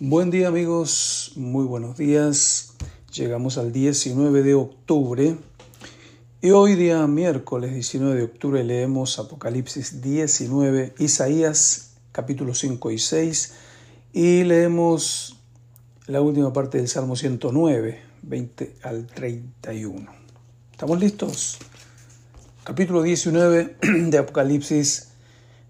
Buen día amigos, muy buenos días. Llegamos al 19 de octubre y hoy día miércoles 19 de octubre leemos Apocalipsis 19, Isaías capítulo 5 y 6 y leemos la última parte del Salmo 109, 20 al 31. ¿Estamos listos? Capítulo 19 de Apocalipsis.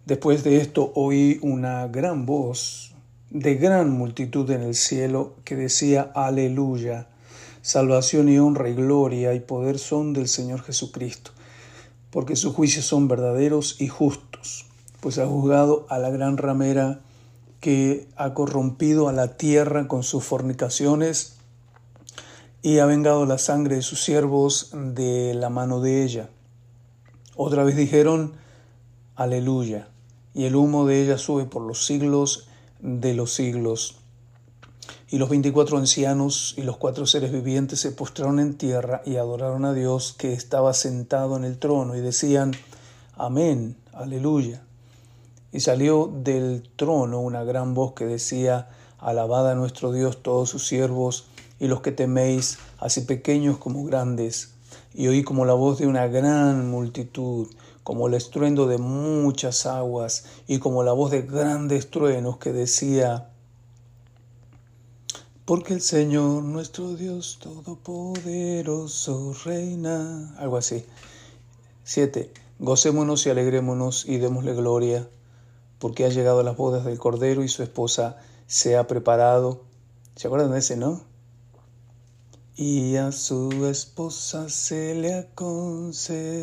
Después de esto oí una gran voz de gran multitud en el cielo que decía, aleluya, salvación y honra y gloria y poder son del Señor Jesucristo, porque sus juicios son verdaderos y justos, pues ha juzgado a la gran ramera que ha corrompido a la tierra con sus fornicaciones y ha vengado la sangre de sus siervos de la mano de ella. Otra vez dijeron, aleluya, y el humo de ella sube por los siglos de los siglos. Y los veinticuatro ancianos y los cuatro seres vivientes se postraron en tierra y adoraron a Dios que estaba sentado en el trono y decían, Amén, aleluya. Y salió del trono una gran voz que decía, Alabad a nuestro Dios todos sus siervos y los que teméis, así pequeños como grandes. Y oí como la voz de una gran multitud como el estruendo de muchas aguas y como la voz de grandes truenos que decía, porque el Señor nuestro Dios Todopoderoso reina. Algo así. Siete, Gocémonos y alegrémonos y démosle gloria, porque ha llegado a las bodas del Cordero y su esposa se ha preparado. ¿Se acuerdan de ese, no? Y a su esposa se le ha concedido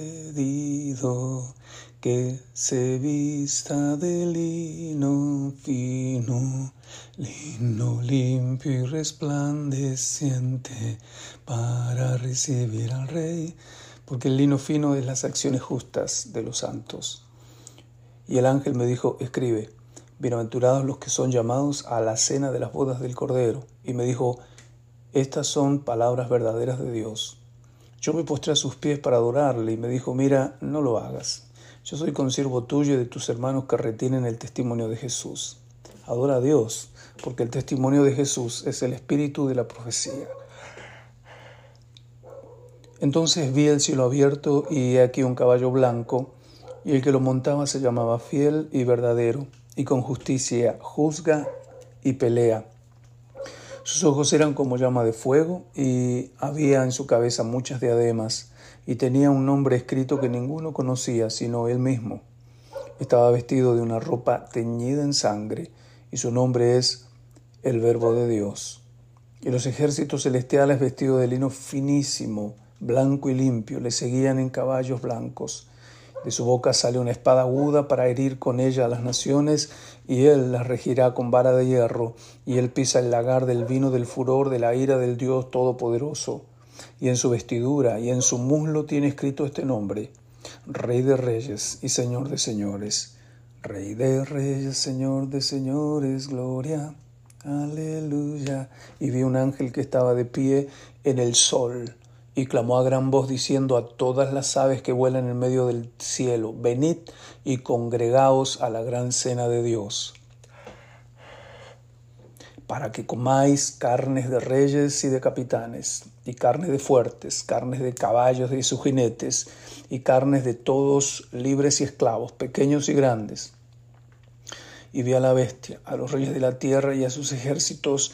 que se vista de lino fino, lino limpio y resplandeciente para recibir al rey, porque el lino fino es las acciones justas de los santos. Y el ángel me dijo, escribe, bienaventurados los que son llamados a la cena de las bodas del Cordero. Y me dijo, estas son palabras verdaderas de Dios. Yo me postré a sus pies para adorarle y me dijo, mira, no lo hagas. Yo soy consiervo tuyo y de tus hermanos que retienen el testimonio de Jesús. Adora a Dios, porque el testimonio de Jesús es el espíritu de la profecía. Entonces vi el cielo abierto y aquí un caballo blanco, y el que lo montaba se llamaba fiel y verdadero, y con justicia juzga y pelea. Sus ojos eran como llama de fuego y había en su cabeza muchas diademas y tenía un nombre escrito que ninguno conocía sino él mismo. Estaba vestido de una ropa teñida en sangre y su nombre es el Verbo de Dios. Y los ejércitos celestiales vestidos de lino finísimo, blanco y limpio, le seguían en caballos blancos de su boca sale una espada aguda para herir con ella a las naciones, y él las regirá con vara de hierro, y él pisa el lagar del vino del furor de la ira del Dios Todopoderoso. Y en su vestidura y en su muslo tiene escrito este nombre, Rey de Reyes y Señor de Señores. Rey de Reyes, Señor de Señores, gloria. Aleluya. Y vi un ángel que estaba de pie en el sol y clamó a gran voz diciendo a todas las aves que vuelan en medio del cielo, venid y congregaos a la gran cena de Dios, para que comáis carnes de reyes y de capitanes, y carnes de fuertes, carnes de caballos y sus jinetes, y carnes de todos libres y esclavos, pequeños y grandes. Y vi a la bestia, a los reyes de la tierra y a sus ejércitos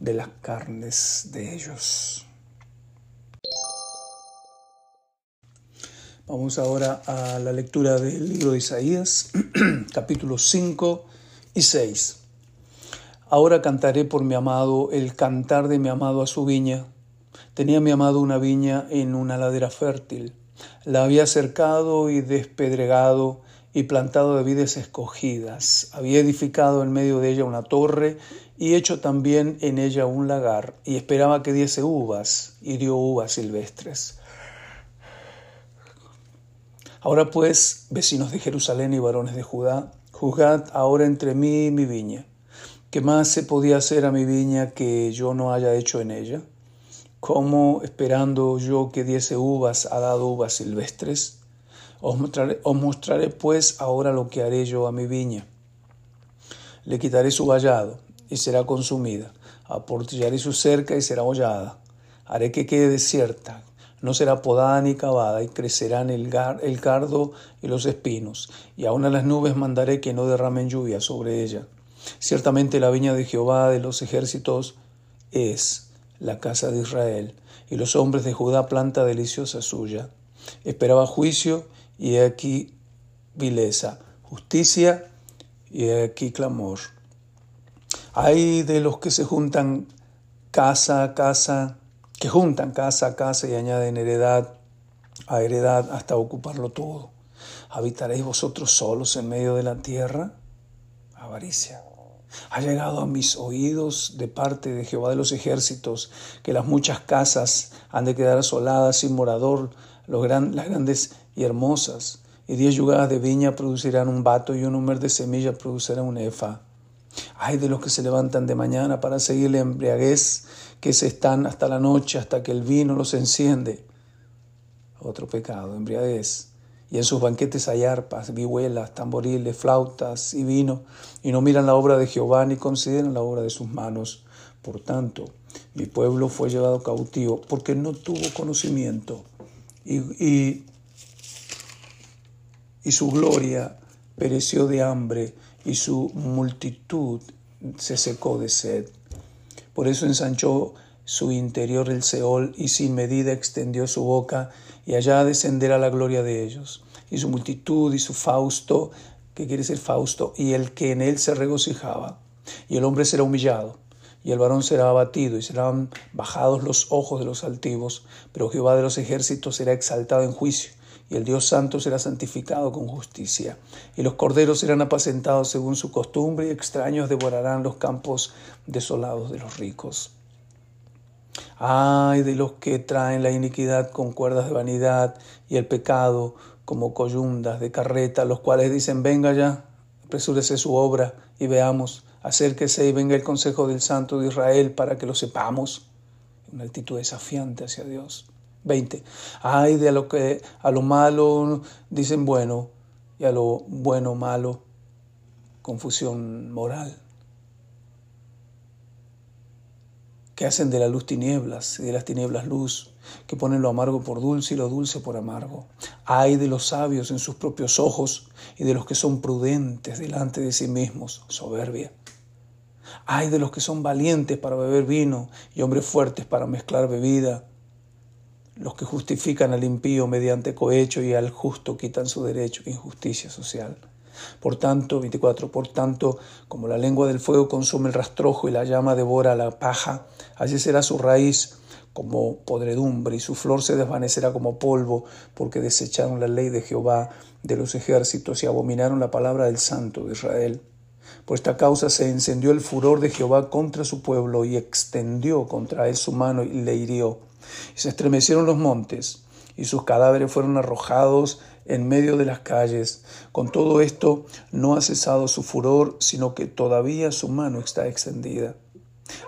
de las carnes de ellos. Vamos ahora a la lectura del libro de Isaías, capítulos 5 y 6. Ahora cantaré por mi amado el cantar de mi amado a su viña. Tenía mi amado una viña en una ladera fértil. La había cercado y despedregado y plantado de vides escogidas. Había edificado en medio de ella una torre y hecho también en ella un lagar, y esperaba que diese uvas, y dio uvas silvestres. Ahora pues, vecinos de Jerusalén y varones de Judá, juzgad ahora entre mí y mi viña. ¿Qué más se podía hacer a mi viña que yo no haya hecho en ella? ¿Cómo, esperando yo que diese uvas, ha dado uvas silvestres? Os mostraré, os mostraré pues ahora lo que haré yo a mi viña. Le quitaré su vallado y será consumida. Aportillaré su cerca y será hollada. Haré que quede desierta. No será podada ni cavada y crecerán el, el cardo y los espinos. Y aún a las nubes mandaré que no derramen lluvia sobre ella. Ciertamente la viña de Jehová de los ejércitos es la casa de Israel, y los hombres de Judá planta deliciosa suya. Esperaba juicio y aquí vileza, justicia y aquí clamor. Hay de los que se juntan casa a casa, que juntan casa a casa y añaden heredad a heredad hasta ocuparlo todo. ¿Habitaréis vosotros solos en medio de la tierra? Avaricia. Ha llegado a mis oídos de parte de Jehová de los ejércitos que las muchas casas han de quedar asoladas sin morador, los gran, las grandes y hermosas, y diez yugadas de viña producirán un vato y un número de semillas producirá un efa. Hay de los que se levantan de mañana para seguir la embriaguez, que se están hasta la noche, hasta que el vino los enciende. Otro pecado, embriaguez. Y en sus banquetes hay arpas, vihuelas, tamboriles, flautas y vino, y no miran la obra de Jehová ni consideran la obra de sus manos. Por tanto, mi pueblo fue llevado cautivo porque no tuvo conocimiento y, y su gloria pereció de hambre y su multitud se secó de sed. Por eso ensanchó su interior el Seol y sin medida extendió su boca y allá descenderá la gloria de ellos. Y su multitud y su Fausto, que quiere decir Fausto, y el que en él se regocijaba. Y el hombre será humillado y el varón será abatido y serán bajados los ojos de los altivos, pero Jehová de los ejércitos será exaltado en juicio y el Dios santo será santificado con justicia. Y los corderos serán apacentados según su costumbre y extraños devorarán los campos desolados de los ricos. Ay de los que traen la iniquidad con cuerdas de vanidad y el pecado como coyundas de carreta, los cuales dicen, venga ya, apresúrese su obra y veamos Acérquese y venga el consejo del Santo de Israel para que lo sepamos. Una actitud desafiante hacia Dios. 20. Ay de lo que a lo malo dicen bueno y a lo bueno malo confusión moral. Que hacen de la luz tinieblas y de las tinieblas luz, que ponen lo amargo por dulce y lo dulce por amargo. Ay de los sabios en sus propios ojos y de los que son prudentes delante de sí mismos, soberbia. Ay de los que son valientes para beber vino y hombres fuertes para mezclar bebida, los que justifican al impío mediante cohecho y al justo quitan su derecho, injusticia social. Por tanto, 24, por tanto, como la lengua del fuego consume el rastrojo y la llama devora la paja, así será su raíz como podredumbre y su flor se desvanecerá como polvo, porque desecharon la ley de Jehová de los ejércitos y abominaron la palabra del Santo de Israel. Por esta causa se encendió el furor de Jehová contra su pueblo y extendió contra él su mano y le hirió. Y se estremecieron los montes y sus cadáveres fueron arrojados en medio de las calles. Con todo esto no ha cesado su furor, sino que todavía su mano está extendida.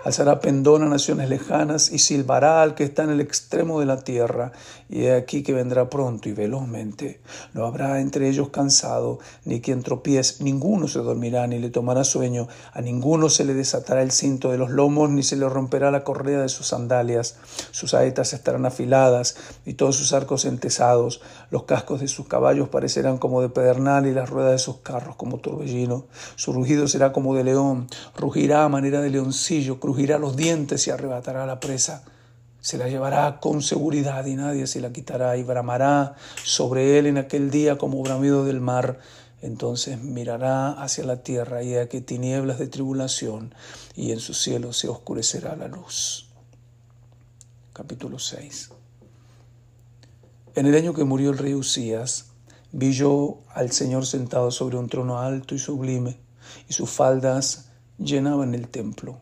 Alzará pendón a naciones lejanas y silbará al que está en el extremo de la tierra. Y he aquí que vendrá pronto y velozmente. No habrá entre ellos cansado, ni quien tropiece. Ninguno se dormirá, ni le tomará sueño. A ninguno se le desatará el cinto de los lomos, ni se le romperá la correa de sus sandalias. Sus saetas estarán afiladas y todos sus arcos entesados. Los cascos de sus caballos parecerán como de pedernal y las ruedas de sus carros como torbellino. Su rugido será como de león. Rugirá a manera de leoncillo crujirá los dientes y arrebatará la presa. Se la llevará con seguridad y nadie se la quitará y bramará sobre él en aquel día como bramido del mar. Entonces mirará hacia la tierra y a que tinieblas de tribulación y en su cielo se oscurecerá la luz. Capítulo 6. En el año que murió el rey Usías, vi yo al Señor sentado sobre un trono alto y sublime, y sus faldas llenaban el templo.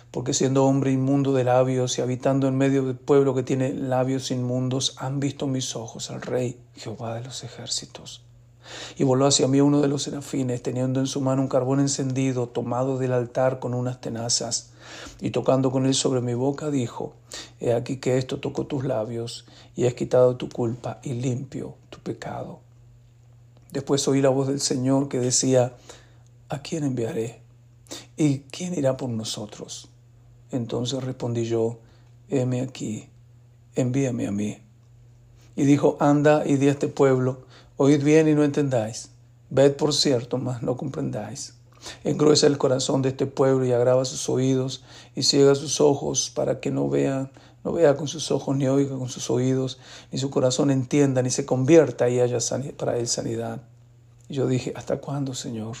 porque siendo hombre inmundo de labios y habitando en medio del pueblo que tiene labios inmundos, han visto mis ojos al Rey, Jehová de los ejércitos. Y voló hacia mí uno de los serafines, teniendo en su mano un carbón encendido, tomado del altar con unas tenazas, y tocando con él sobre mi boca, dijo, He aquí que esto tocó tus labios, y has quitado tu culpa y limpio tu pecado. Después oí la voz del Señor que decía, ¿A quién enviaré? ¿Y quién irá por nosotros? Entonces respondí yo, heme aquí, envíame a mí. Y dijo, anda y di a este pueblo, Oíd bien y no entendáis. Ved por cierto, mas no comprendáis. Engruesa el corazón de este pueblo y agrava sus oídos y ciega sus ojos para que no vea, no vea con sus ojos ni oiga con sus oídos, ni su corazón entienda, ni se convierta y haya para él sanidad. Y yo dije, ¿hasta cuándo, Señor?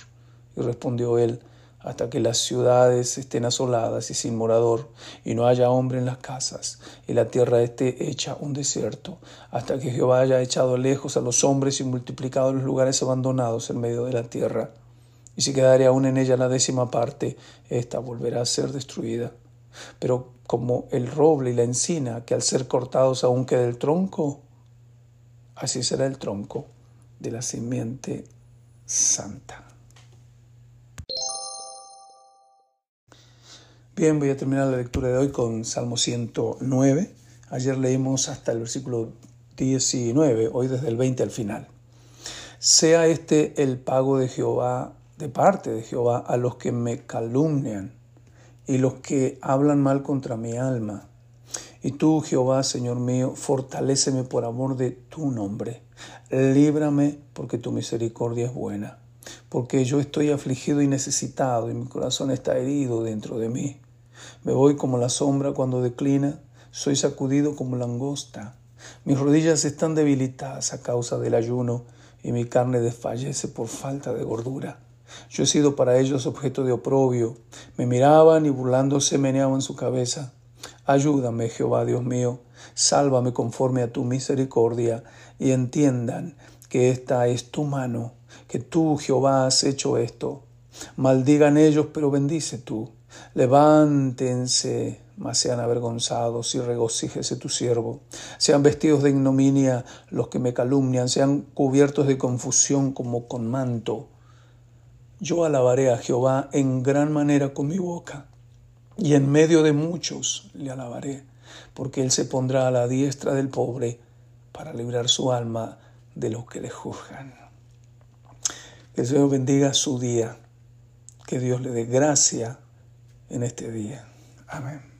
Y respondió él, hasta que las ciudades estén asoladas y sin morador, y no haya hombre en las casas, y la tierra esté hecha un desierto, hasta que Jehová haya echado lejos a los hombres y multiplicado los lugares abandonados en medio de la tierra. Y si quedare aún en ella la décima parte, ésta volverá a ser destruida. Pero como el roble y la encina, que al ser cortados aún queda el tronco, así será el tronco de la simiente santa. Bien, voy a terminar la lectura de hoy con Salmo 109. Ayer leímos hasta el versículo 19, hoy desde el 20 al final. Sea este el pago de Jehová, de parte de Jehová, a los que me calumnian y los que hablan mal contra mi alma. Y tú, Jehová, Señor mío, fortaléceme por amor de tu nombre. Líbrame porque tu misericordia es buena. Porque yo estoy afligido y necesitado y mi corazón está herido dentro de mí. Me voy como la sombra cuando declina, soy sacudido como langosta. Mis rodillas están debilitadas a causa del ayuno y mi carne desfallece por falta de gordura. Yo he sido para ellos objeto de oprobio. Me miraban y burlándose meneaban su cabeza. Ayúdame, Jehová Dios mío, sálvame conforme a tu misericordia y entiendan que esta es tu mano, que tú, Jehová, has hecho esto. Maldigan ellos, pero bendice tú. Levántense, mas sean avergonzados y regocíjese tu siervo. Sean vestidos de ignominia los que me calumnian, sean cubiertos de confusión como con manto. Yo alabaré a Jehová en gran manera con mi boca, y en medio de muchos le alabaré, porque él se pondrá a la diestra del pobre para librar su alma de los que le juzgan. Que Señor bendiga su día, que Dios le dé gracia en este día. Amén.